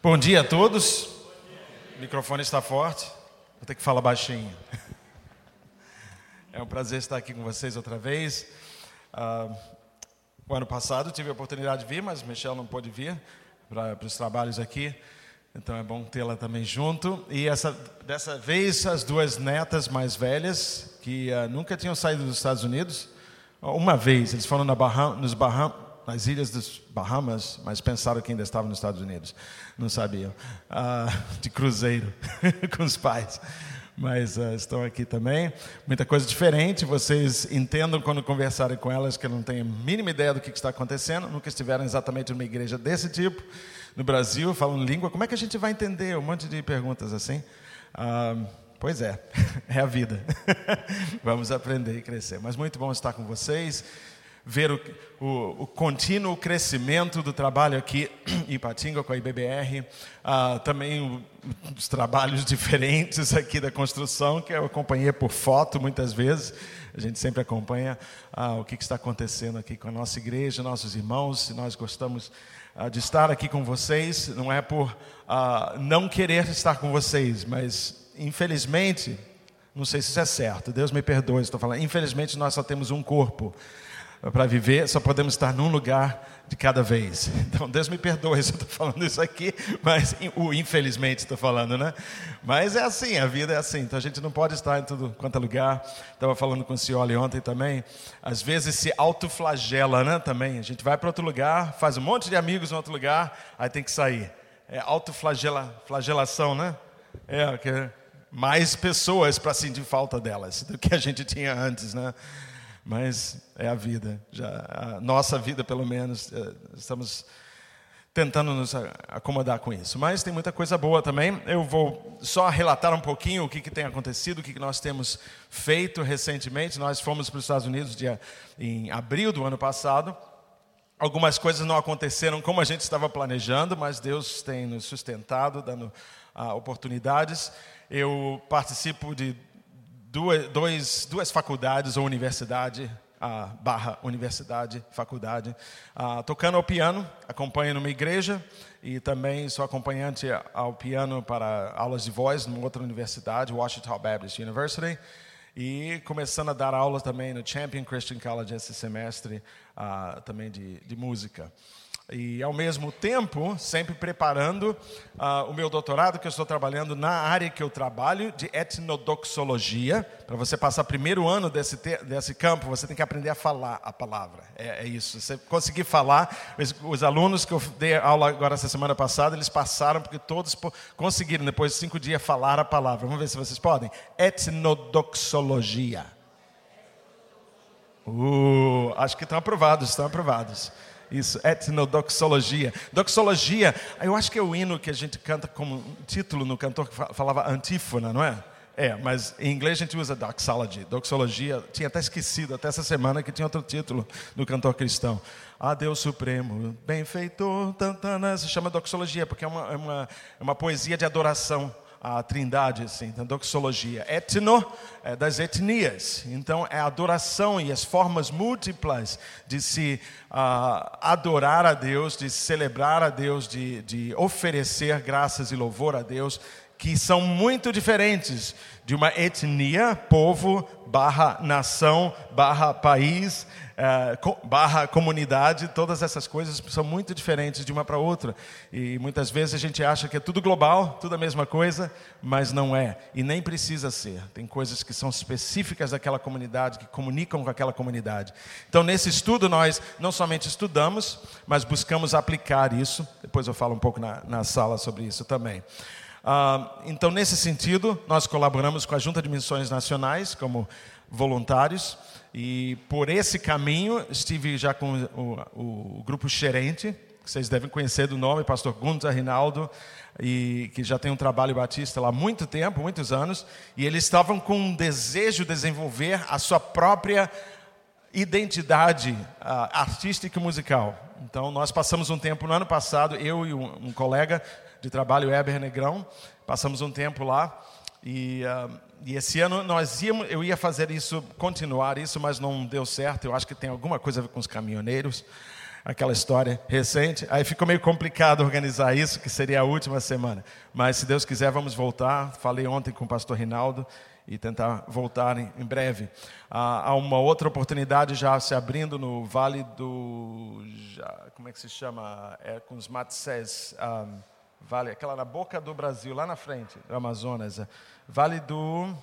Bom dia a todos. O microfone está forte. Vou ter que falar baixinho. É um prazer estar aqui com vocês outra vez. Uh, o ano passado tive a oportunidade de vir, mas Michelle não pôde vir para os trabalhos aqui. Então é bom tê-la também junto. E essa, dessa vez as duas netas mais velhas, que uh, nunca tinham saído dos Estados Unidos, uma vez, eles foram na Baham, nos Bahamas nas ilhas dos Bahamas, mas pensaram que ainda estavam nos Estados Unidos. Não sabiam. Ah, de cruzeiro com os pais. Mas ah, estão aqui também. Muita coisa diferente. Vocês entendam quando conversarem com elas que não têm a mínima ideia do que está acontecendo. Nunca estiveram exatamente numa igreja desse tipo. No Brasil, falando língua. Como é que a gente vai entender? Um monte de perguntas assim. Ah, Pois é, é a vida. Vamos aprender e crescer. Mas muito bom estar com vocês ver o, o, o, contínuo crescimento do trabalho aqui em Ipatinga com a IBBR, ah, também o, os trabalhos diferentes aqui da construção, que eu acompanhei por foto muitas vezes, a gente sempre acompanha ah, o que, que, está acontecendo aqui com a nossa igreja, nossos irmãos, nós gostamos ah, de estar aqui com vocês, não é por não querer estar com vocês, mas infelizmente, não sei se isso é certo, Deus me perdoe, estou falando, infelizmente nós só temos um corpo, para viver, só podemos estar num lugar de cada vez. Então, Deus me perdoe se eu estou falando isso aqui, mas o infelizmente estou falando, né? Mas é assim, a vida é assim. Então a gente não pode estar em tudo quanto é lugar. Estava falando com o Cioli ontem também. Às vezes se autoflagela, né? Também. A gente vai para outro lugar, faz um monte de amigos em outro lugar, aí tem que sair. É autoflagelação, né? É, que mais pessoas para sentir falta delas do que a gente tinha antes, né? Mas é a vida. Já a nossa vida, pelo menos, é, estamos tentando nos acomodar com isso. Mas tem muita coisa boa também. Eu vou só relatar um pouquinho o que, que tem acontecido, o que, que nós temos feito recentemente. Nós fomos para os Estados Unidos dia, em abril do ano passado. Algumas coisas não aconteceram como a gente estava planejando, mas Deus tem nos sustentado, dando ah, oportunidades. Eu participo de duas, dois, duas faculdades ou universidade, a barra universidade, faculdade, uh, tocando ao piano, acompanho numa igreja e também sou acompanhante ao piano para aulas de voz numa outra universidade, Washington Baptist University, e começando a dar aulas também no Champion Christian College esse semestre, uh, também de, de música e ao mesmo tempo sempre preparando uh, o meu doutorado que eu estou trabalhando na área que eu trabalho de etnodoxologia. Para você passar primeiro ano desse desse campo você tem que aprender a falar a palavra. É, é isso. Você conseguir falar os, os, alunos que eu dei aula agora essa semana passada eles passaram porque todos conseguiram depois de cinco dias falar a palavra. Vamos ver se vocês podem. Etnodoxologia. Uh, acho que estão aprovados estão aprovados isso, etnodoxologia. Doxologia, eu acho que é o hino que a gente canta como título no cantor que falava antífona, não é? É, mas em inglês a gente usa doxology, doxologia. Tinha até esquecido, até essa semana, que tinha outro título no cantor cristão. Ah, Deus Supremo, benfeitor, tantana, se chama doxologia, porque é uma, é uma, é uma poesia de adoração a trindade, assim, então, doxologia. Etno é das etnias, então é a adoração e as formas múltiplas de se uh, adorar a Deus, de celebrar a Deus, de, de oferecer graças e louvor a Deus, que são muito diferentes de uma etnia, povo, barra nação, barra país, é, barra comunidade, todas essas coisas são muito diferentes de uma para outra. E muitas vezes a gente acha que é tudo global, tudo a mesma coisa, mas não é. E nem precisa ser. Tem coisas que são específicas daquela comunidade, que comunicam com aquela comunidade. Então, nesse estudo, nós não somente estudamos, mas buscamos aplicar isso. Depois eu falo um pouco na, na sala sobre isso também. Uh, então, nesse sentido, nós colaboramos com a Junta de Missões Nacionais como voluntários. E por esse caminho estive já com o, o grupo Xerente, que vocês devem conhecer do nome, pastor Gunter Rinaldo, e que já tem um trabalho batista lá há muito tempo, muitos anos, e eles estavam com um desejo de desenvolver a sua própria identidade uh, artística e musical. Então, nós passamos um tempo no ano passado, eu e um, um colega de trabalho, Eber Negrão, passamos um tempo lá, e, uh, e esse ano nós íamos, eu ia fazer isso, continuar isso, mas não deu certo. Eu acho que tem alguma coisa a ver com os caminhoneiros. aquela história recente. Aí ficou meio complicado organizar isso, que seria a última semana. Mas se Deus quiser, vamos voltar. Falei ontem com o pastor Rinaldo e tentar voltar em, em breve. Ah, há uma outra oportunidade já se abrindo no Vale do. Já, como é que se chama? É com os Matsés. Ah, vale, aquela na boca do Brasil, lá na frente, do Amazonas. Vale do.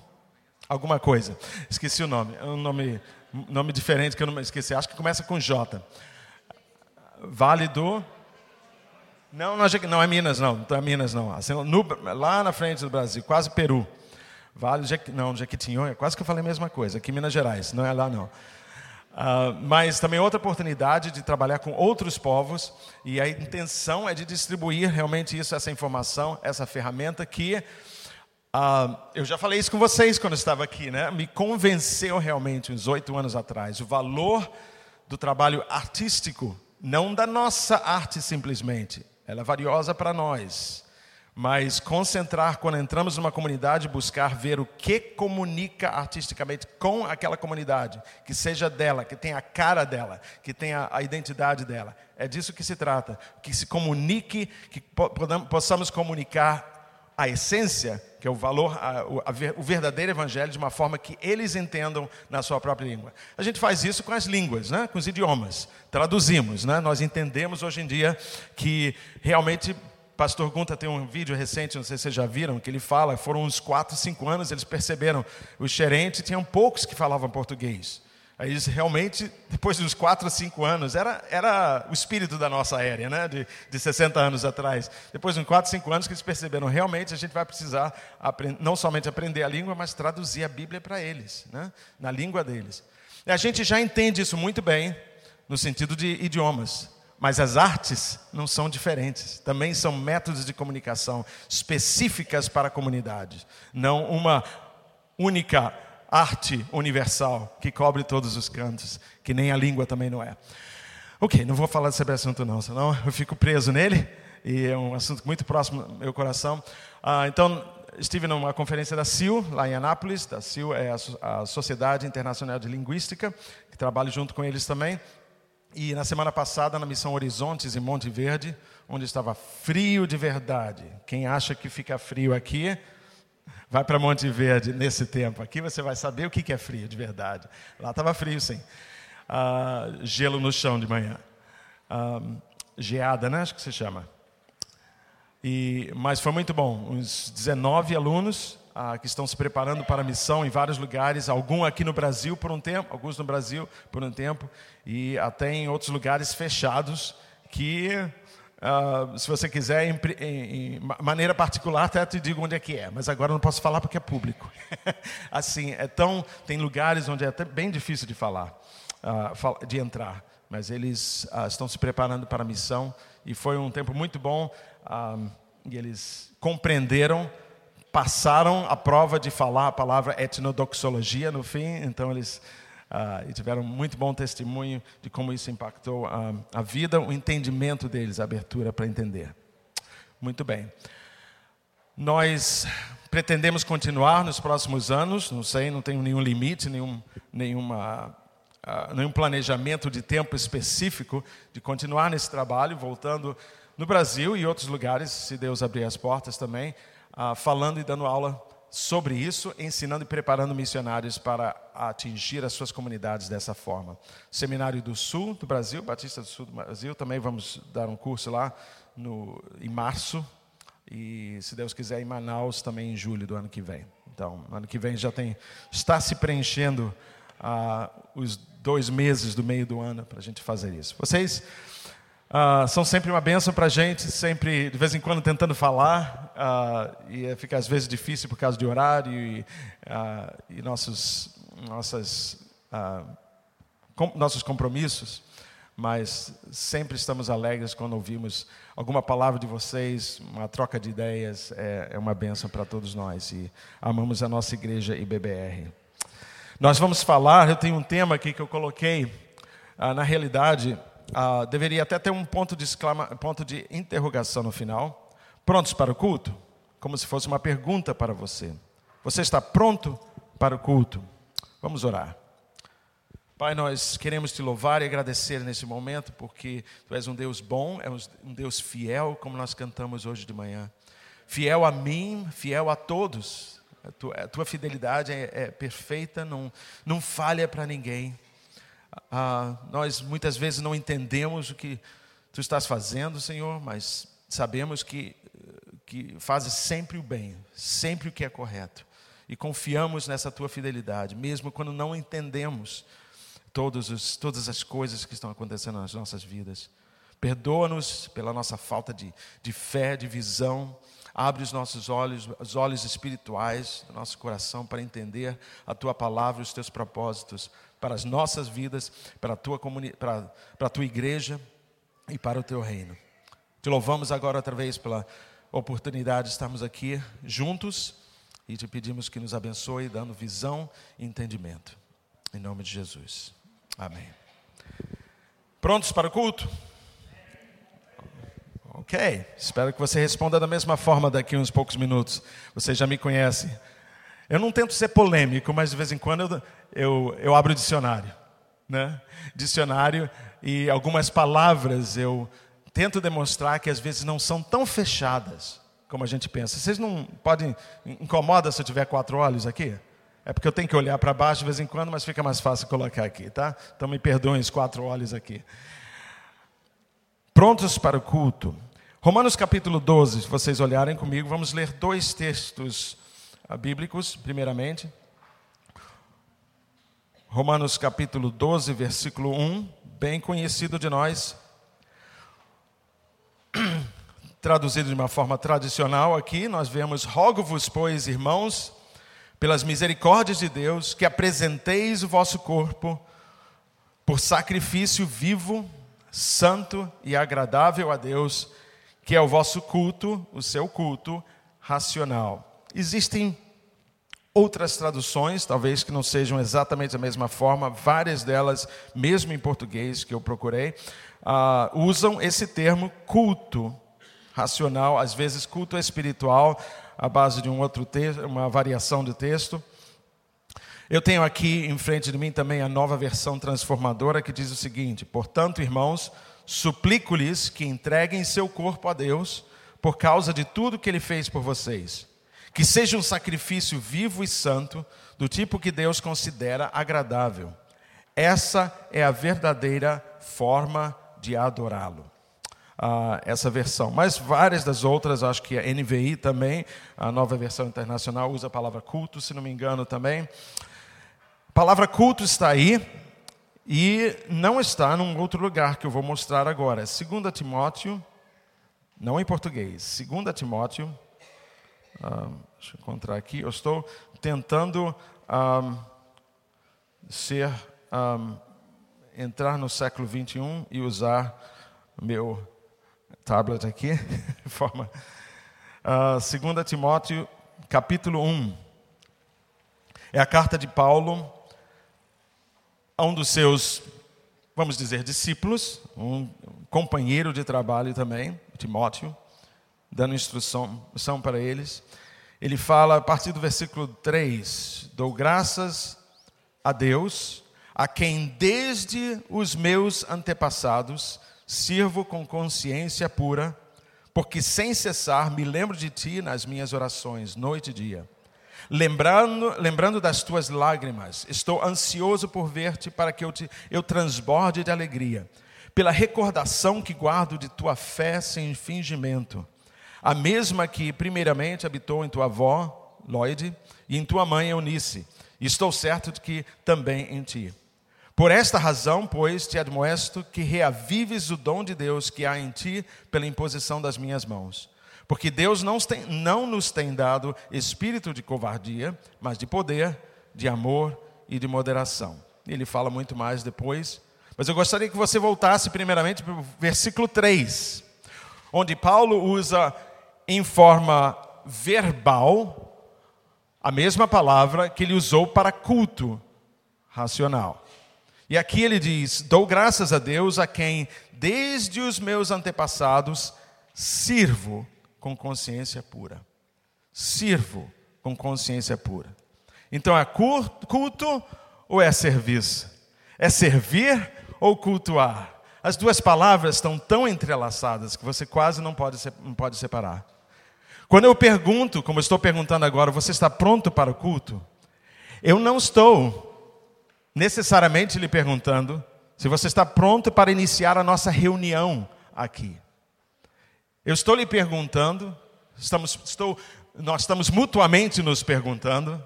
Alguma coisa. Esqueci o nome. É um nome, nome diferente que eu não esqueci. Acho que começa com J. Vale do. Não, não, não é Minas, não. Não é Minas, não. Assim, no, lá na frente do Brasil, quase Peru. Vale, não, Jequitinhonha, quase que eu falei a mesma coisa, aqui em Minas Gerais, não é lá não. Uh, mas também outra oportunidade de trabalhar com outros povos, e a intenção é de distribuir realmente isso, essa informação, essa ferramenta que uh, eu já falei isso com vocês quando estava aqui, né? Me convenceu realmente uns oito anos atrás o valor do trabalho artístico, não da nossa arte simplesmente, ela é valiosa para nós, mas concentrar quando entramos numa comunidade, buscar ver o que comunica artisticamente com aquela comunidade, que seja dela, que tenha a cara dela, que tenha a identidade dela. É disso que se trata, que se comunique, que possamos comunicar a essência, que é o valor, o verdadeiro evangelho de uma forma que eles entendam na sua própria língua. A gente faz isso com as línguas, né? com os idiomas. Traduzimos, né? Nós entendemos hoje em dia que realmente Pastor Gunta tem um vídeo recente, não sei se vocês já viram, que ele fala, foram uns 4, 5 anos, eles perceberam, os gerentes tinham poucos que falavam português. Aí eles realmente, depois de uns 4 ou 5 anos, era, era o espírito da nossa área, né? de, de 60 anos atrás. Depois de uns 4, 5 anos que eles perceberam, realmente a gente vai precisar não somente aprender a língua, mas traduzir a Bíblia para eles, né? na língua deles. E a gente já entende isso muito bem, no sentido de idiomas. Mas as artes não são diferentes, também são métodos de comunicação específicas para a comunidade, não uma única arte universal que cobre todos os cantos, que nem a língua também não é. Ok, não vou falar sobre esse assunto não, senão eu fico preso nele, e é um assunto muito próximo ao meu coração. Ah, então, estive numa conferência da CIL, lá em Anápolis, da CIL é a, Sociedade Internacional de Linguística, que trabalho junto com eles também, e na semana passada, na missão Horizontes, em Monte Verde, onde estava frio de verdade. Quem acha que fica frio aqui, vai para Monte Verde nesse tempo. Aqui você vai saber o que é frio de verdade. Lá estava frio, sim. Ah, gelo no chão de manhã. Ah, geada, né? Acho que se chama. E, mas foi muito bom. Uns 19 alunos ah, que estão se preparando para a missão em vários lugares, alguns aqui no Brasil por um tempo, alguns no Brasil por um tempo, e até em outros lugares fechados, que, ah, se você quiser, em, em, em, maneira particular, até te digo onde é que é, mas agora não posso falar porque é público. assim, é tão, tem lugares onde é até bem difícil de falar, ah, de entrar, mas eles ah, estão se preparando para a missão, e foi um tempo muito bom, ah, e eles compreenderam passaram a prova de falar a palavra etnodoxologia no fim, então eles uh, tiveram muito bom testemunho de como isso impactou a, a vida, o entendimento deles, a abertura para entender. Muito bem. Nós pretendemos continuar nos próximos anos, não sei, não tenho nenhum limite, nenhum, nenhuma, uh, nenhum planejamento de tempo específico de continuar nesse trabalho, voltando no Brasil e outros lugares, se Deus abrir as portas também, ah, falando e dando aula sobre isso, ensinando e preparando missionários para atingir as suas comunidades dessa forma. Seminário do Sul do Brasil, Batista do Sul do Brasil, também vamos dar um curso lá no, em março. E, se Deus quiser, em Manaus também em julho do ano que vem. Então, ano que vem já tem, está se preenchendo ah, os dois meses do meio do ano para a gente fazer isso. Vocês Uh, são sempre uma benção para a gente, sempre, de vez em quando, tentando falar, uh, e fica às vezes difícil por causa de horário e, uh, e nossos, nossas, com, nossos compromissos, mas sempre estamos alegres quando ouvimos alguma palavra de vocês, uma troca de ideias, é, é uma benção para todos nós e amamos a nossa igreja IBBR. Nós vamos falar, eu tenho um tema aqui que eu coloquei, na realidade, ah, deveria até ter um ponto de, exclama, ponto de interrogação no final. Prontos para o culto? Como se fosse uma pergunta para você. Você está pronto para o culto? Vamos orar. Pai, nós queremos te louvar e agradecer nesse momento, porque tu és um Deus bom, é um Deus fiel, como nós cantamos hoje de manhã. Fiel a mim, fiel a todos. A tua, a tua fidelidade é, é, perfeita, não, não falha para ninguém. Ah, nós muitas vezes não entendemos o que tu estás fazendo, Senhor, mas sabemos que, que fazes sempre o bem, sempre o que é correto. E confiamos nessa tua fidelidade, mesmo quando não entendemos todos os, todas as coisas que estão acontecendo nas nossas vidas. Perdoa-nos pela nossa falta de, de fé, de visão. Abre os nossos olhos, os olhos espirituais do nosso coração para entender a tua palavra e os teus propósitos para as nossas vidas, para a tua, para, para a tua igreja e para o teu reino. Te louvamos agora outra vez pela oportunidade de estarmos aqui juntos e te pedimos que nos abençoe, dando visão e entendimento. Em nome de Jesus. Amém. Prontos para o culto? Ok, espero que você responda da mesma forma daqui a uns poucos minutos. Você já me conhece. Eu não tento ser polêmico, mas de vez em quando eu, eu, eu abro o dicionário. Né? Dicionário e algumas palavras eu tento demonstrar que às vezes não são tão fechadas como a gente pensa. Vocês não podem. Incomoda se eu tiver quatro olhos aqui? É porque eu tenho que olhar para baixo de vez em quando, mas fica mais fácil colocar aqui, tá? Então me perdoem os quatro olhos aqui. Prontos para o culto. Romanos capítulo 12, se vocês olharem comigo, vamos ler dois textos ah, bíblicos, primeiramente. Romanos capítulo 12, versículo 1, bem conhecido de nós. Traduzido de uma forma tradicional aqui, nós vemos: Rogo-vos, pois, irmãos, pelas misericórdias de Deus, que apresenteis o vosso corpo por sacrifício vivo, santo e agradável a Deus, que é o vosso culto, o seu culto racional. Existem outras traduções, talvez que não sejam exatamente da mesma forma, várias delas, mesmo em português que eu procurei, uh, usam esse termo culto racional, às vezes culto espiritual, à base de um outro texto, uma variação de texto. Eu tenho aqui em frente de mim também a nova versão transformadora que diz o seguinte: Portanto, irmãos, suplico-lhes que entreguem seu corpo a Deus por causa de tudo que ele fez por vocês. Que seja um sacrifício vivo e santo, do tipo que Deus considera agradável. Essa é a verdadeira forma de adorá-lo uh, essa versão. Mas várias das outras, acho que a NVI também, a nova versão internacional, usa a palavra culto, se não me engano também. A palavra culto está aí e não está num outro lugar que eu vou mostrar agora. 2 Timóteo, não em português, 2 Timóteo, uh, deixa eu encontrar aqui, eu estou tentando ah, ser, um, entrar no século 21 e usar meu tablet aqui, forma. Uh, ah, 2 Timóteo, capítulo 1. É a carta de Paulo a um dos seus, vamos dizer, discípulos, um companheiro de trabalho também, Timóteo, dando instrução, para eles. Ele fala a partir do versículo 3: Dou graças a Deus, a quem desde os meus antepassados sirvo com consciência pura, porque sem cessar me lembro de ti nas minhas orações, noite e dia. Lembrando, lembrando das tuas lágrimas, estou ansioso por ver-te para que eu, te, eu transborde de alegria, pela recordação que guardo de tua fé sem fingimento, a mesma que primeiramente habitou em tua avó, Lloyd, e em tua mãe, Eunice, e estou certo de que também em ti. Por esta razão, pois, te admoesto que reavives o dom de Deus que há em ti pela imposição das minhas mãos. Porque Deus não, tem, não nos tem dado espírito de covardia, mas de poder, de amor e de moderação. Ele fala muito mais depois. Mas eu gostaria que você voltasse primeiramente para o versículo 3, onde Paulo usa em forma verbal a mesma palavra que ele usou para culto racional. E aqui ele diz: Dou graças a Deus a quem, desde os meus antepassados, sirvo com consciência pura. Sirvo com consciência pura. Então é culto ou é serviço? É servir ou cultuar? As duas palavras estão tão entrelaçadas que você quase não pode, não pode separar. Quando eu pergunto, como eu estou perguntando agora, você está pronto para o culto? Eu não estou necessariamente lhe perguntando se você está pronto para iniciar a nossa reunião aqui. Eu estou lhe perguntando, estamos, estou, nós estamos mutuamente nos perguntando,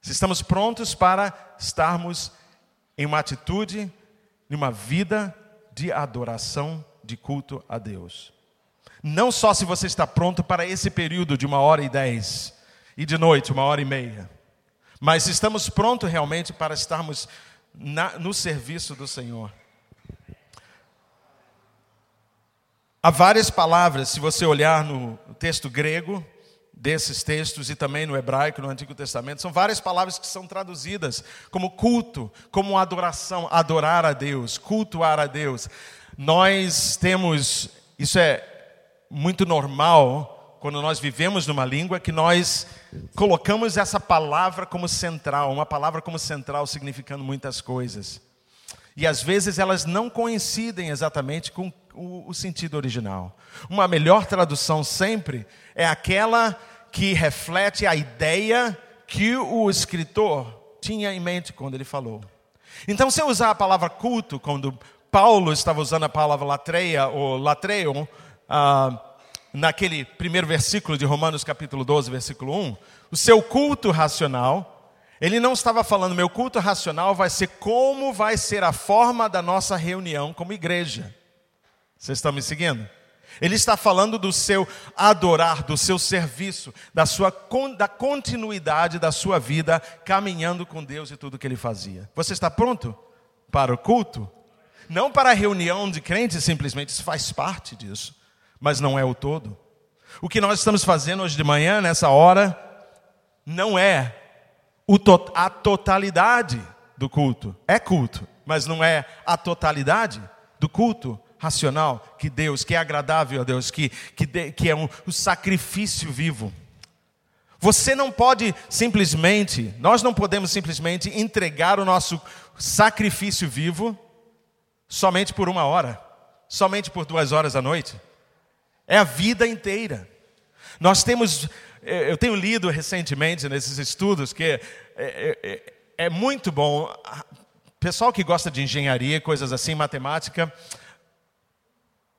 se estamos prontos para estarmos em uma atitude, em uma vida de adoração, de culto a Deus. Não só se você está pronto para esse período de uma hora e dez, e de noite, uma hora e meia, mas estamos prontos realmente para estarmos na, no serviço do Senhor. Há várias palavras, se você olhar no texto grego, desses textos e também no hebraico, no Antigo Testamento, são várias palavras que são traduzidas como culto, como adoração, adorar a Deus, cultuar a Deus. Nós temos, isso é muito normal quando nós vivemos numa língua que nós colocamos essa palavra como central, uma palavra como central significando muitas coisas. E às vezes elas não coincidem exatamente com o, o sentido original. Uma melhor tradução sempre é aquela que reflete a ideia que o escritor tinha em mente quando ele falou. Então, se eu usar a palavra culto, quando Paulo estava usando a palavra latreia ou latreio, ah, naquele primeiro versículo de Romanos capítulo 12, versículo 1, o seu culto racional ele não estava falando, meu culto racional vai ser como vai ser a forma da nossa reunião como igreja. Vocês estão me seguindo? Ele está falando do seu adorar, do seu serviço, da sua da continuidade da sua vida caminhando com Deus e tudo que ele fazia. Você está pronto para o culto? Não para a reunião de crentes simplesmente, isso faz parte disso, mas não é o todo. O que nós estamos fazendo hoje de manhã, nessa hora, não é a totalidade do culto. É culto, mas não é a totalidade do culto racional que Deus, que é agradável a Deus, que, que, que é um, um sacrifício vivo. Você não pode simplesmente, nós não podemos simplesmente entregar o nosso sacrifício vivo somente por uma hora, somente por duas horas à noite. É a vida inteira. Nós temos é, eu tenho lido recentemente nesses estudos que é, é, é, é muito bom. Pessoal que gosta de engenharia, coisas assim, matemática,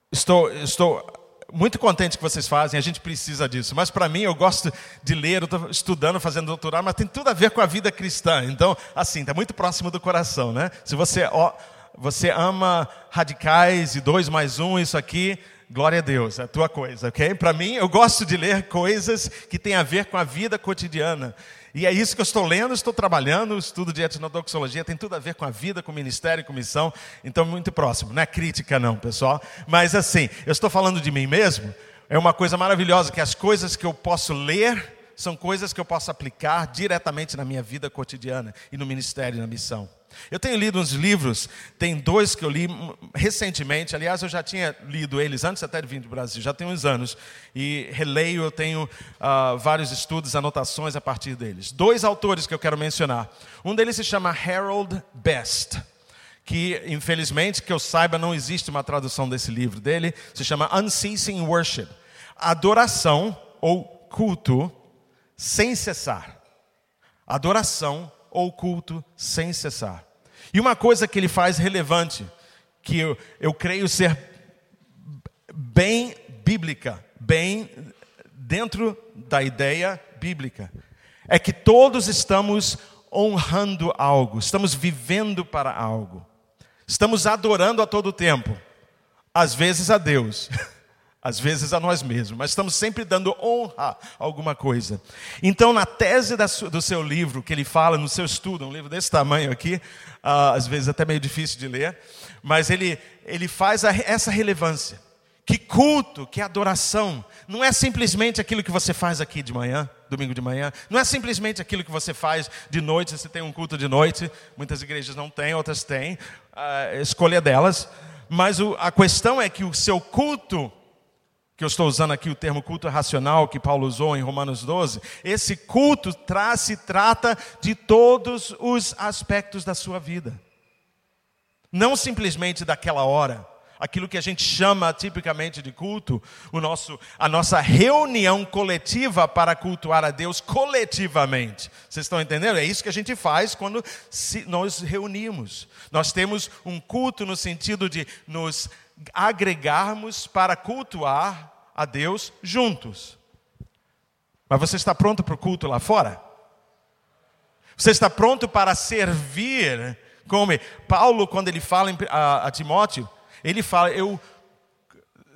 estou, estou muito contente que vocês fazem, a gente precisa disso. Mas para mim, eu gosto de ler, estou estudando, fazendo doutorado, mas tem tudo a ver com a vida cristã. Então, assim, está muito próximo do coração, né? Se você, ó, você ama radicais e dois mais um, isso aqui, glória a Deus, é a tua coisa, ok? Para mim, eu gosto de ler coisas que têm a ver com a vida cotidiana. E é isso que eu estou lendo, estou trabalhando, o estudo de etnodoxologia tem tudo a ver com a vida, com o ministério, com missão, então muito próximo. Não é crítica não, pessoal, mas assim, eu estou falando de mim mesmo, é uma coisa maravilhosa que as coisas que eu posso ler são coisas que eu posso aplicar diretamente na minha vida cotidiana e no ministério e na missão. Eu tenho lido uns livros, tem dois que eu li recentemente, aliás, eu já tinha lido eles antes até de vir do Brasil, já tem uns anos, e releio, eu tenho uh, vários estudos, anotações a partir deles. Dois autores que eu quero mencionar. Um deles se chama Harold Best, que infelizmente, que eu saiba, não existe uma tradução desse livro dele, se chama Unceasing Worship. Adoração ou culto sem cessar. Adoração ou culto sem cessar. E uma coisa que ele faz relevante, que eu, eu creio ser bem bíblica, bem dentro da ideia bíblica, é que todos estamos honrando algo, estamos vivendo para algo, estamos adorando a todo tempo, às vezes a Deus. às vezes a nós mesmos, mas estamos sempre dando honra a alguma coisa. Então, na tese do seu livro, que ele fala no seu estudo, um livro desse tamanho aqui, uh, às vezes até meio difícil de ler, mas ele, ele faz essa relevância. Que culto, que adoração, não é simplesmente aquilo que você faz aqui de manhã, domingo de manhã, não é simplesmente aquilo que você faz de noite, você tem um culto de noite, muitas igrejas não têm, outras têm, a uh, escolha delas, mas a questão é que o seu culto que eu estou usando aqui o termo culto racional que Paulo usou em Romanos 12, esse culto traz, se trata de todos os aspectos da sua vida. Não simplesmente daquela hora, aquilo que a gente chama tipicamente de culto, o nosso, a nossa reunião coletiva para cultuar a Deus coletivamente. Vocês estão entendendo? É isso que a gente faz quando nos reunimos. Nós temos um culto no sentido de nos agregarmos para cultuar a Deus juntos. Mas você está pronto para o culto lá fora? Você está pronto para servir? Como Paulo, quando ele fala a, Timóteo, ele fala, eu,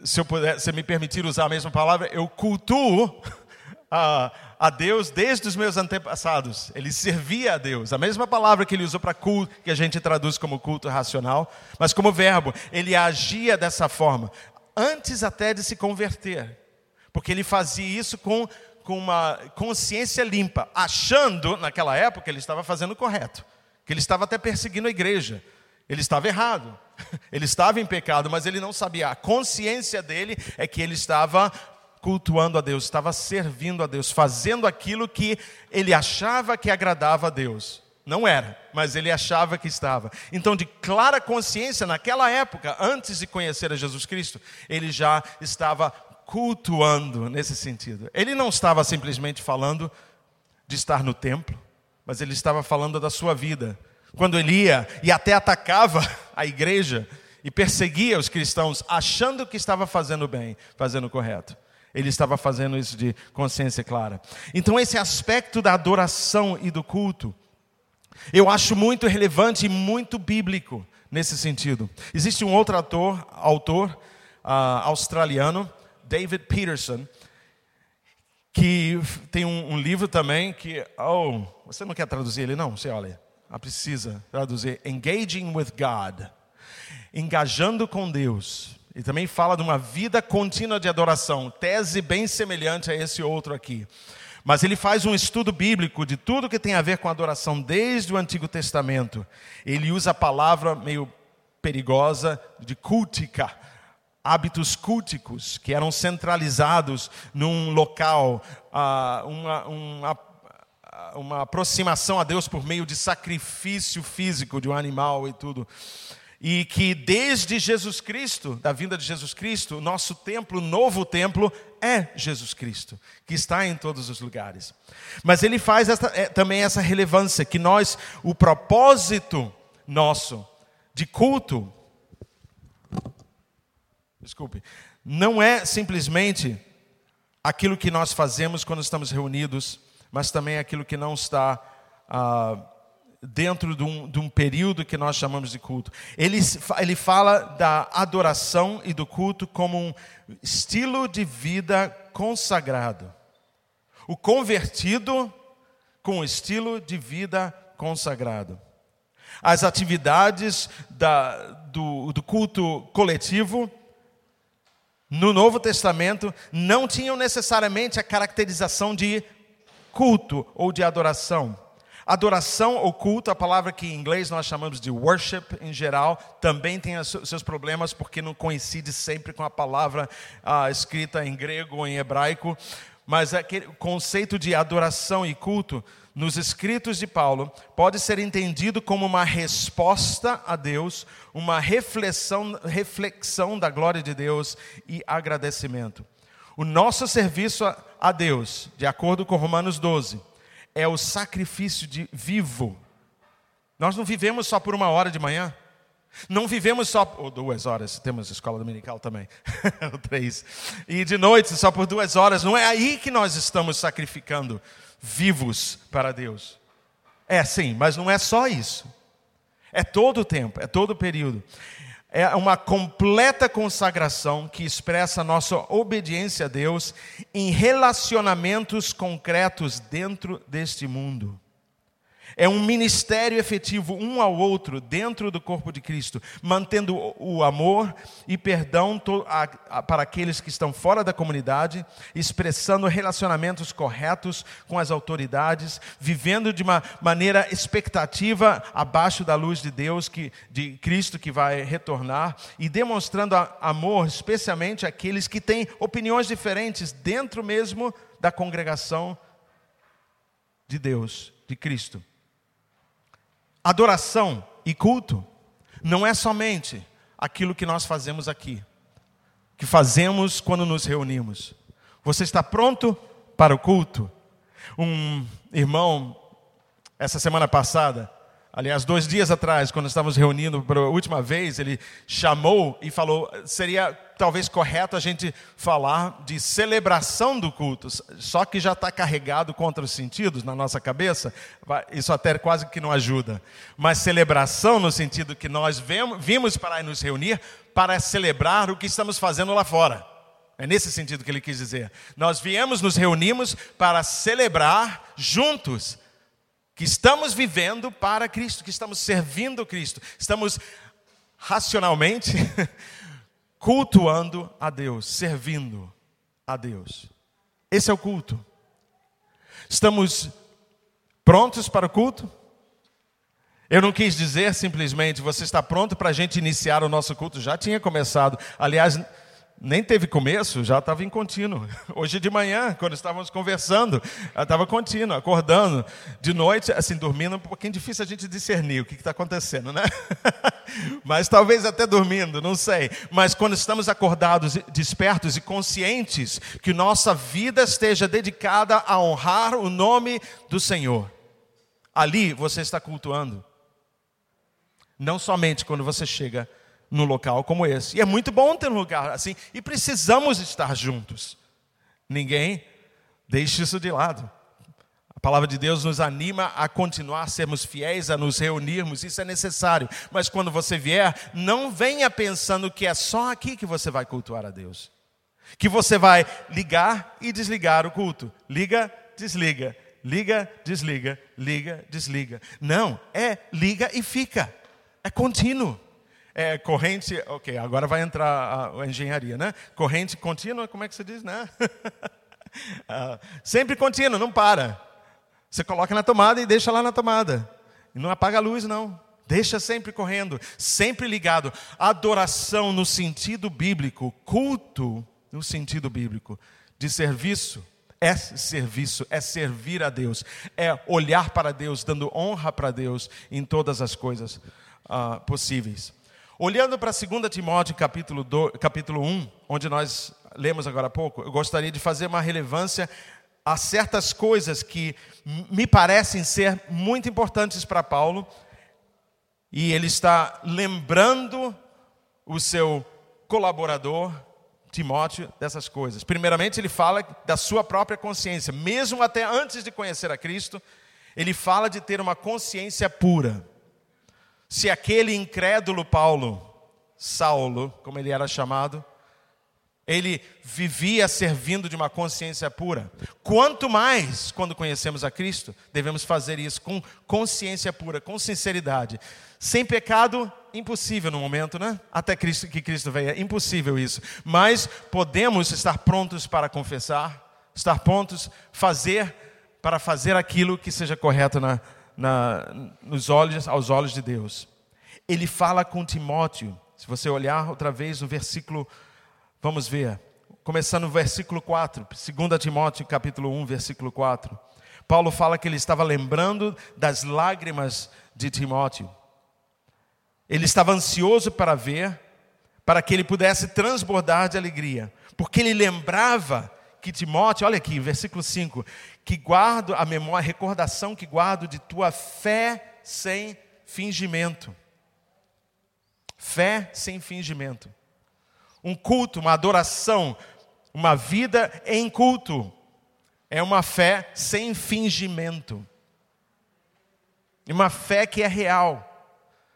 se eu puder, se me permitir usar a mesma palavra, eu cultuo a, a Deus desde os meus antepassados. Ele servia a Deus. A mesma palavra que ele usou para culto, que a gente traduz como culto racional, mas como verbo, ele agia dessa forma, antes até de se converter. Porque ele fazia isso com, com uma consciência limpa, achando, naquela época, ele estava fazendo o correto, que ele estava até perseguindo a igreja. Ele estava errado, ele estava em pecado, mas ele não sabia. A consciência dele é que ele estava cultuando a Deus, estava servindo a Deus, fazendo aquilo que ele achava que agradava a Deus. Não era, mas ele achava que estava. Então, de clara consciência, naquela época, antes de conhecer a Jesus Cristo, ele já estava cultuando nesse sentido. Ele não estava simplesmente falando de estar no templo, mas ele estava falando da sua vida quando ele ia e até atacava a igreja e perseguia os cristãos, achando que estava fazendo bem, fazendo correto. Ele estava fazendo isso de consciência clara. Então, esse aspecto da adoração e do culto, eu acho muito relevante e muito bíblico nesse sentido. Existe um outro autor, autor uh, australiano, David Peterson, que tem um, um, livro também que, oh, você não quer traduzir ele não? Você olha. Ah, precisa traduzir engaging with God, engajando com Deus. E também fala de uma vida contínua de adoração, tese bem semelhante a esse outro aqui. Mas ele faz um estudo bíblico de tudo que tem a ver com adoração desde o Antigo Testamento. Ele usa a palavra meio perigosa de cultica, hábitos culticos que eram centralizados num local, uh, uma, uma uma aproximação a Deus por meio de sacrifício físico de um animal e tudo. E que desde Jesus Cristo, da vinda de Jesus Cristo, o nosso templo, o novo templo, é Jesus Cristo, que está em todos os lugares. Mas ele faz é, também essa relevância, que nós, o propósito nosso de culto, desculpe, não é simplesmente aquilo que nós fazemos quando estamos reunidos mas também aquilo que não está ah, dentro de um, de um, período que nós chamamos de culto. Ele, ele fala da adoração e do culto como um estilo de vida consagrado. O convertido com o estilo de vida consagrado. As atividades da, do, do culto coletivo no Novo Testamento não tinham necessariamente a caracterização de culto ou de adoração. Adoração ou culto, a palavra que em inglês nós chamamos de worship em geral, também tem seus problemas porque não coincide sempre com a palavra ah, escrita em grego ou em hebraico. Mas aquele conceito de adoração e culto nos escritos de Paulo pode ser entendido como uma resposta a Deus, uma reflexão, reflexão da glória de Deus e agradecimento. O nosso serviço a Deus, de acordo com Romanos 12, é o sacrifício de vivo. Nós não vivemos só por uma hora de manhã. Não vivemos só ou duas horas, temos escola dominical também, três. E de noite só por duas horas. Não é aí que nós estamos sacrificando vivos para Deus. É sim, mas não é só isso. É todo o tempo, é todo o período é uma completa consagração que expressa nossa obediência a Deus em relacionamentos concretos dentro deste mundo. É um ministério efetivo um ao outro dentro do corpo de Cristo, mantendo o amor e perdão para aqueles que estão fora da comunidade, expressando relacionamentos corretos com as autoridades, vivendo de uma maneira expectativa abaixo da luz de Deus, que, de Cristo que vai retornar, e demonstrando amor, especialmente àqueles que têm opiniões diferentes dentro mesmo da congregação de Deus, de Cristo. Adoração e culto não é somente aquilo que nós fazemos aqui, que fazemos quando nos reunimos. Você está pronto para o culto? Um irmão, essa semana passada, Aliás, dois dias atrás, quando estávamos reunindo pela última vez, ele chamou e falou: seria talvez correto a gente falar de celebração do culto, só que já está carregado contra os sentidos na nossa cabeça, isso até quase que não ajuda. Mas celebração no sentido que nós vimos para nos reunir para celebrar o que estamos fazendo lá fora. É nesse sentido que ele quis dizer. Nós viemos, nos reunimos para celebrar juntos que estamos vivendo para Cristo, que estamos servindo Cristo, estamos racionalmente cultuando a Deus, servindo a Deus. Esse é o culto. Estamos prontos para o culto? Eu não quis dizer simplesmente, você está pronto para a gente iniciar o nosso culto? Já tinha começado. Aliás, nem teve começo, já estava em contínuo. Hoje de manhã, quando estávamos conversando, estava contínuo, acordando. De noite, assim, dormindo, um pouquinho difícil a gente discernir o que está acontecendo, né? Mas talvez até dormindo, não sei. Mas quando estamos acordados, despertos e conscientes que nossa vida esteja dedicada a honrar o nome do Senhor, ali você está cultuando. Não somente quando você chega num local como esse. E é muito bom ter um lugar assim, e precisamos estar juntos. Ninguém deixe isso de lado. A palavra de Deus nos anima a continuar a sermos fiéis, a nos reunirmos, isso é necessário. Mas quando você vier, não venha pensando que é só aqui que você vai cultuar a Deus. Que você vai ligar e desligar o culto. Liga, desliga, liga, desliga, liga, desliga. Não, é liga e fica. É contínuo. É, corrente, ok, agora vai entrar a, a, engenharia, né? Corrente contínua, como é que se diz, né? uh, sempre contínua, não para. Você coloca na tomada e deixa lá na tomada. E não apaga a luz, não. Deixa sempre correndo, sempre ligado. Adoração no sentido bíblico, culto no sentido bíblico, de serviço, é serviço, é servir a Deus, é olhar para Deus, dando honra para Deus em todas as coisas uh, possíveis. Olhando para 2 Timóteo capítulo, 2, capítulo 1, onde nós lemos agora há pouco, eu gostaria de fazer uma relevância a certas coisas que me parecem ser muito importantes para Paulo, e ele está lembrando o seu colaborador, Timóteo, dessas coisas. Primeiramente, ele fala da sua própria consciência, mesmo até antes de conhecer a Cristo, ele fala de ter uma consciência pura se aquele incrédulo Paulo, Saulo, como ele era chamado, ele vivia servindo de uma consciência pura. Quanto mais, quando conhecemos a Cristo, devemos fazer isso com consciência pura, com sinceridade. Sem pecado, impossível no momento, né? Até Cristo, que Cristo venha, impossível isso. Mas podemos estar prontos para confessar, estar prontos fazer para fazer aquilo que seja correto na, na, nos olhos, aos olhos de Deus. Ele fala com Timóteo. Se você olhar outra vez no versículo, vamos ver, começando no versículo 4, 2 Timóteo capítulo 1, versículo 4. Paulo fala que ele estava lembrando das lágrimas de Timóteo. Ele estava ansioso para ver, para que ele pudesse transbordar de alegria, porque ele lembrava que Timóteo, olha aqui, versículo 5, que guardo a memória, a recordação que guardo de tua fé sem fingimento. Fé sem fingimento. Um culto, uma adoração, uma vida em culto. É uma fé sem fingimento. Uma fé que é real.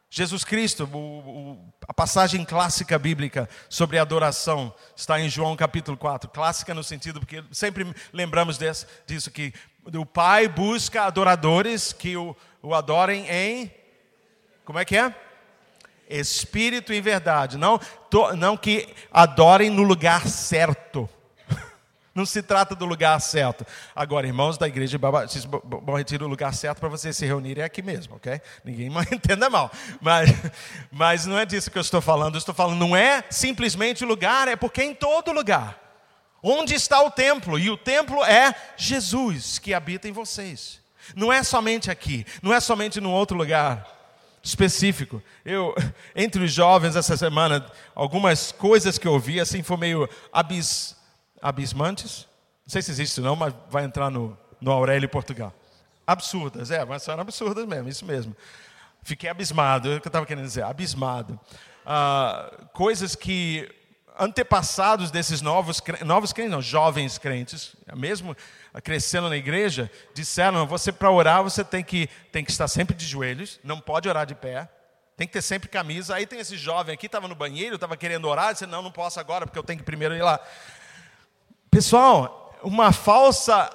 Jesus Cristo, o, o, a passagem clássica bíblica sobre adoração está em João capítulo 4. Clássica no sentido, porque sempre lembramos desse, disso, que o Pai busca adoradores que o, o adorem em. Como é que é? Espírito e verdade. Não, não que adorem no lugar certo. Não se trata do lugar certo. Agora, irmãos da igreja de Bom Retiro, o lugar certo para vocês se reunirem aqui mesmo, ok? Ninguém entenda mal. Mas, mas não é disso que eu estou falando. Eu estou falando, não é simplesmente o lugar, é porque é em todo lugar. Onde está o templo? E o templo é Jesus que habita em vocês. Não é somente aqui, não é somente num outro lugar. específico. Eu, entre os jovens essa semana, algumas coisas que eu ouvi assim foi meio abis, abismantes. Não sei se existe não, mas vai entrar no, no Aurélio Portugal. Absurdas, é, mas são absurdas mesmo, isso mesmo. Fiquei abismado, é o que eu estava querendo dizer, abismado. Ah, coisas que antepassados desses novos, novos crentes, não, jovens crentes, mesmo crescendo na igreja, disseram: você para orar você tem que, tem que estar sempre de joelhos, não pode orar de pé, tem que ter sempre camisa. Aí tem esse jovem aqui, estava no banheiro, estava querendo orar, disse: não, não posso agora porque eu tenho que primeiro ir lá. Pessoal, uma falsa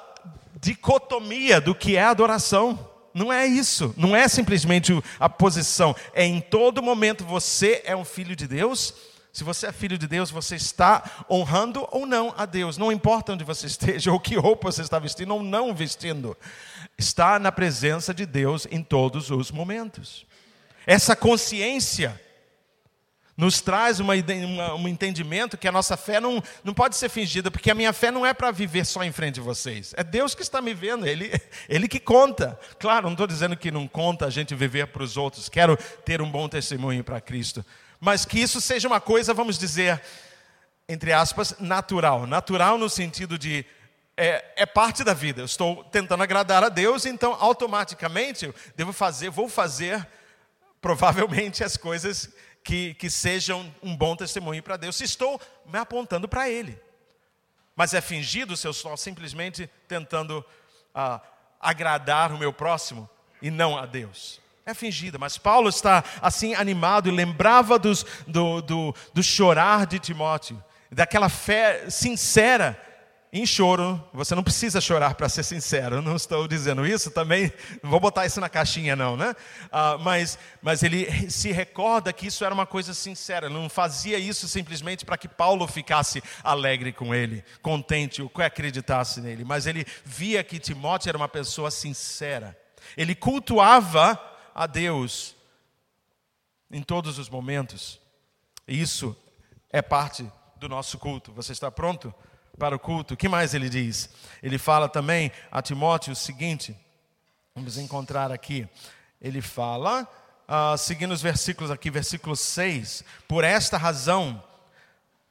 dicotomia do que é adoração. Não é isso, não é simplesmente a posição, é em todo momento você é um filho de Deus se você é filho de Deus, você está honrando ou não a Deus. Não importa onde você esteja, ou que roupa você está vestindo ou não vestindo. Está na presença de Deus em todos os momentos. Essa consciência nos traz uma, uma, um entendimento que a nossa fé não, não pode ser fingida, porque a minha fé não é para viver só em frente de vocês. É Deus que está me vendo, Ele, ele que conta. Claro, não estou dizendo que não conta a gente viver para os outros. Quero ter um bom testemunho para Cristo mas que isso seja uma coisa, vamos dizer, entre aspas, natural. Natural no sentido de é, é, parte da vida. Eu estou tentando agradar a Deus, então automaticamente eu devo fazer, vou fazer provavelmente as coisas que, que sejam um bom testemunho para Deus. Se estou me apontando para Ele. Mas é fingido se eu estou simplesmente tentando ah, agradar o meu próximo e não a Deus é fingida, mas Paulo está assim animado e lembrava dos, do, do, do chorar de Timóteo, daquela fé sincera em choro. Você não precisa chorar para ser sincero, não estou dizendo isso também, não vou botar isso na caixinha, não, né? Ah, mas, mas ele se recorda que isso era uma coisa sincera, não fazia isso simplesmente para que Paulo ficasse alegre com ele, contente, ou acreditasse nele, mas ele via que Timóteo era uma pessoa sincera. Ele cultuava a Deus em todos os momentos. Isso é parte do nosso culto. Você está pronto para o culto? O que mais ele diz? Ele fala também a Timóteo o seguinte: vamos encontrar aqui. Ele fala, uh, seguindo os versículos aqui, versículo 6: Por esta razão,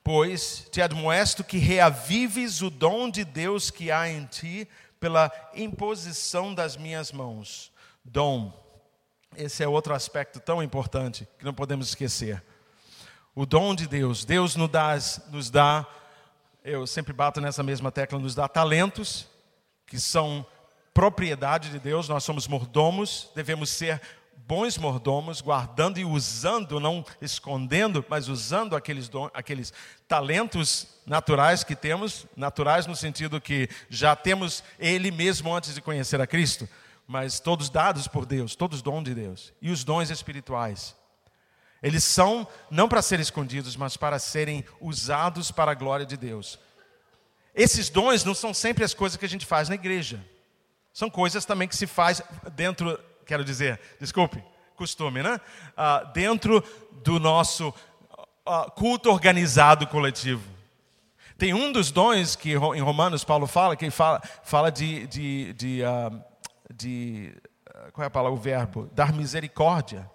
pois te admoesto que reavives o dom de Deus que há em ti pela imposição das minhas mãos. Dom esse é outro aspecto tão importante que não podemos esquecer. O dom de Deus, Deus nos dá, nos dá, eu sempre bato nessa mesma tecla, nos dá talentos que são propriedade de Deus, nós somos mordomos, devemos ser bons mordomos, guardando e usando, não escondendo, mas usando aqueles, dom, aqueles talentos naturais que temos, naturais no sentido que já temos Ele mesmo antes de conhecer a Cristo mas todos dados por Deus, todos dons de Deus. E os dons espirituais. Eles são não para serem escondidos, mas para serem usados para a glória de Deus. Esses dons não são sempre as coisas que a gente faz na igreja. São coisas também que se faz dentro, quero dizer, desculpe, costume, né? Ah, dentro do nosso ah, culto organizado coletivo. Tem um dos dons que em Romanos Paulo fala, que fala, fala de, de, de ah, de qual é a palavra, o verbo? Dar misericórdia.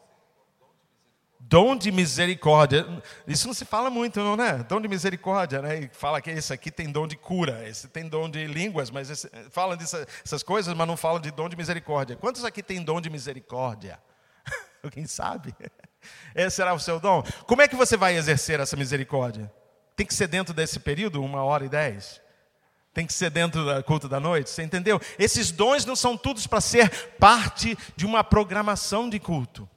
Dom de misericórdia. Isso não se fala muito, não, né? Dom de misericórdia, né? E fala que esse aqui tem dom de cura, esse tem dom de línguas, mas esse, fala dessas coisas, mas não fala de dom de misericórdia. Quantos aqui tem dom de misericórdia? Alguém sabe? Esse será o seu dom? Como é que você vai exercer essa misericórdia? Tem que ser dentro desse período, uma hora e dez? Tem que ser dentro do culto da noite, você entendeu? Esses dons não são todos para ser parte de uma programação de culto.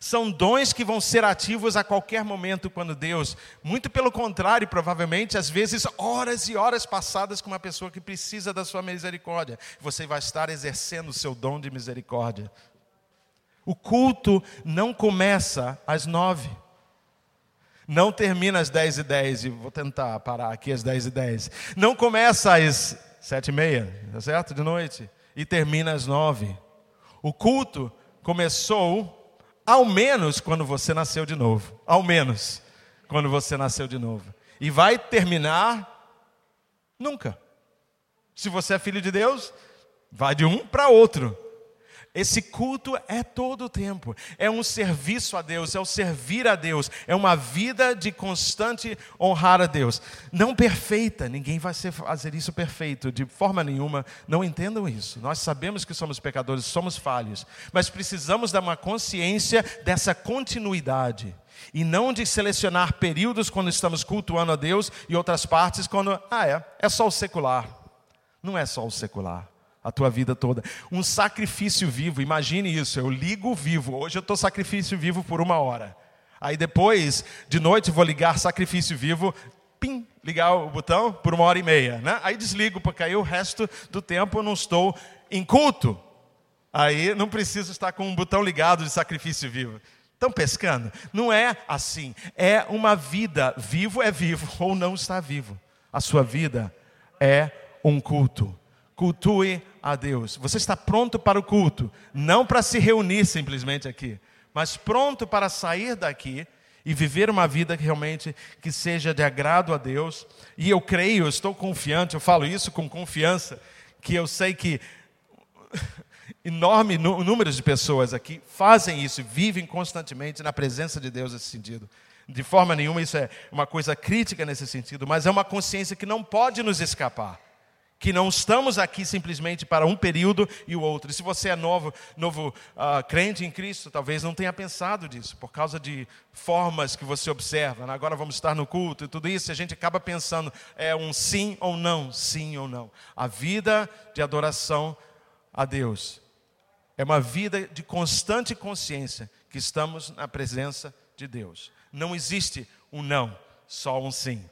São dons que vão ser ativos a qualquer momento quando Deus, muito pelo contrário, provavelmente, às vezes horas e horas passadas com uma pessoa que precisa da sua misericórdia, você vai estar exercendo o seu dom de misericórdia. O culto não começa às nove. Não termina às 10 e 10 e vou tentar parar aqui às 10 e 10 Não começa às 7 e meia, tá certo? De noite. E termina às 9. O culto começou ao menos quando você nasceu de novo. Ao menos quando você nasceu de novo. E vai terminar nunca. Se você é filho de Deus, vai de um para outro. Esse culto é todo o tempo, é um serviço a Deus, é o servir a Deus, é uma vida de constante honrar a Deus. Não perfeita, ninguém vai fazer isso perfeito, de forma nenhuma, não entendam isso. Nós sabemos que somos pecadores, somos falhos, mas precisamos dar uma consciência dessa continuidade. E não de selecionar períodos quando estamos cultuando a Deus e outras partes quando, ah, é, é só o secular. Não é só o secular a tua vida toda. Um sacrifício vivo, imagine isso, eu ligo vivo. Hoje eu estou sacrifício vivo por uma hora. Aí depois, de noite, vou ligar sacrifício vivo, pim, ligar o botão por uma hora e meia. Né? Aí desligo, porque aí o resto do tempo eu não estou em culto. Aí não preciso estar com um botão ligado de sacrifício vivo. Estão pescando? Não é assim. É uma vida. Vivo é vivo ou não está vivo. A sua vida é um culto. Cultue a Deus. Você está pronto para o culto, não para se reunir simplesmente aqui, mas pronto para sair daqui e viver uma vida que realmente que seja de agrado a Deus. E eu creio, eu estou confiante, eu falo isso com confiança, que eu sei que enorme número de pessoas aqui fazem isso, vivem constantemente na presença de Deus nesse sentido. De forma nenhuma isso é uma coisa crítica nesse sentido, mas é uma consciência que não pode nos escapar que não estamos aqui simplesmente para um período e o outro. E se você é novo, novo uh, crente em Cristo, talvez não tenha pensado disso, por causa de formas que você observa. Né? Agora vamos estar no culto e tudo isso, a gente acaba pensando, é um sim ou não, sim ou não. A vida de adoração a Deus é uma vida de constante consciência que estamos na presença de Deus. Não existe um não, só um sim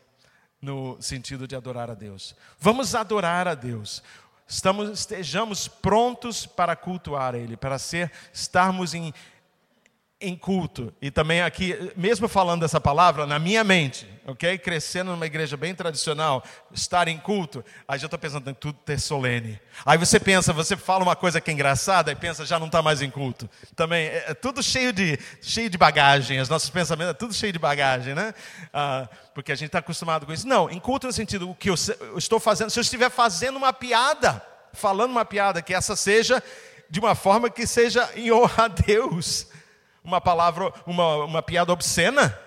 no sentido de adorar a Deus. Vamos adorar a Deus. Estamos, estejamos prontos para cultuar Ele, para ser, estarmos em, em culto. E também aqui, mesmo falando essa palavra, na minha mente, ok? Crescendo numa igreja bem tradicional, estar em culto, aí já estou pensando em tudo ter solene. Aí você pensa, você fala uma coisa que é engraçada e pensa, já não está mais em culto. Também, é, é, tudo cheio de, cheio de bagagem, os nossos pensamentos é tudo cheio de bagagem, né? Ah, porque a gente está acostumado com isso. Não, em culto no sentido, o que eu, eu estou fazendo, se eu estiver fazendo uma piada, falando uma piada, que essa seja de uma forma que seja em honra a Deus uma palavra, uma, uma piada obscena,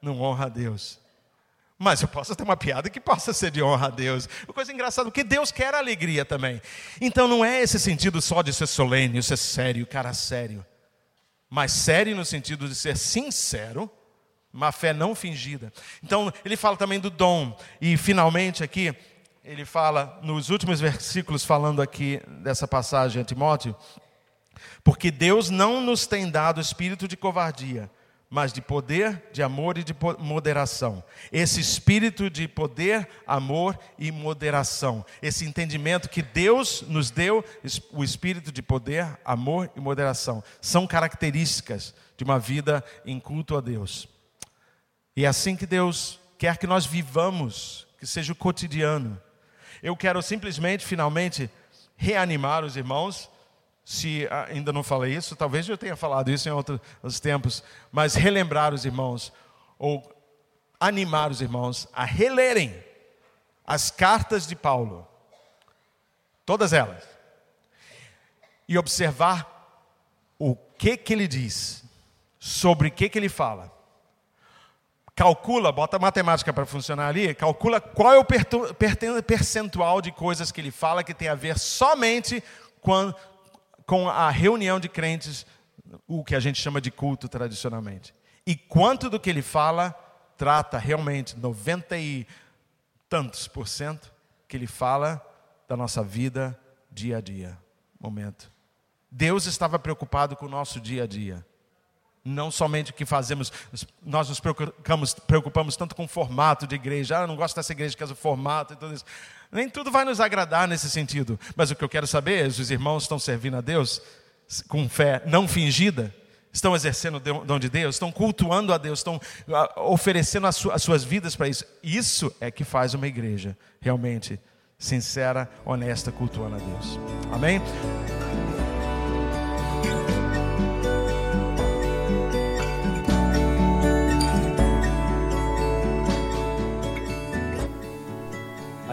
não honra a Deus. Mas eu posso ter uma piada que possa ser de honra a Deus. Uma coisa engraçada, porque Deus quer alegria também. Então não é esse sentido só de ser solene, ser sério, cara sério. Mas sério no sentido de ser sincero, uma fé não fingida. Então ele fala também do dom. E finalmente aqui, ele fala, nos últimos versículos, falando aqui dessa passagem a Timóteo, porque Deus não nos tem dado espírito de covardia, mas de poder, de amor e de moderação. Esse espírito de poder, amor e moderação. Esse entendimento que Deus nos deu, o espírito de poder, amor e moderação, são características de uma vida em culto a Deus. E é assim que Deus quer que nós vivamos, que seja o cotidiano. Eu quero simplesmente, finalmente, reanimar os irmãos se ainda não falei isso, talvez eu tenha falado isso em outros tempos, mas relembrar os irmãos, ou animar os irmãos a relerem as cartas de Paulo, todas elas, e observar o que que ele diz, sobre o que que ele fala. Calcula, bota a matemática para funcionar ali, calcula qual é o percentual de coisas que ele fala que tem a ver somente com com a reunião de crentes, o que a gente chama de culto tradicionalmente. E quanto do que ele fala trata realmente 90 e tantos por cento que ele fala da nossa vida dia a dia, momento. Deus estava preocupado com o nosso dia a dia. Não somente o que fazemos, nós nos preocupamos, preocupamos tanto com o formato de igreja. Ah, eu não gosto dessa igreja que é o formato e tudo isso. Nem tudo vai nos agradar nesse sentido. Mas o que eu quero saber é: os irmãos estão servindo a Deus com fé não fingida? Estão exercendo o dom de Deus? Estão cultuando a Deus? Estão ah, oferecendo as suas vidas para isso? Isso é que faz uma igreja realmente sincera, honesta, cultuando a Deus. Amém?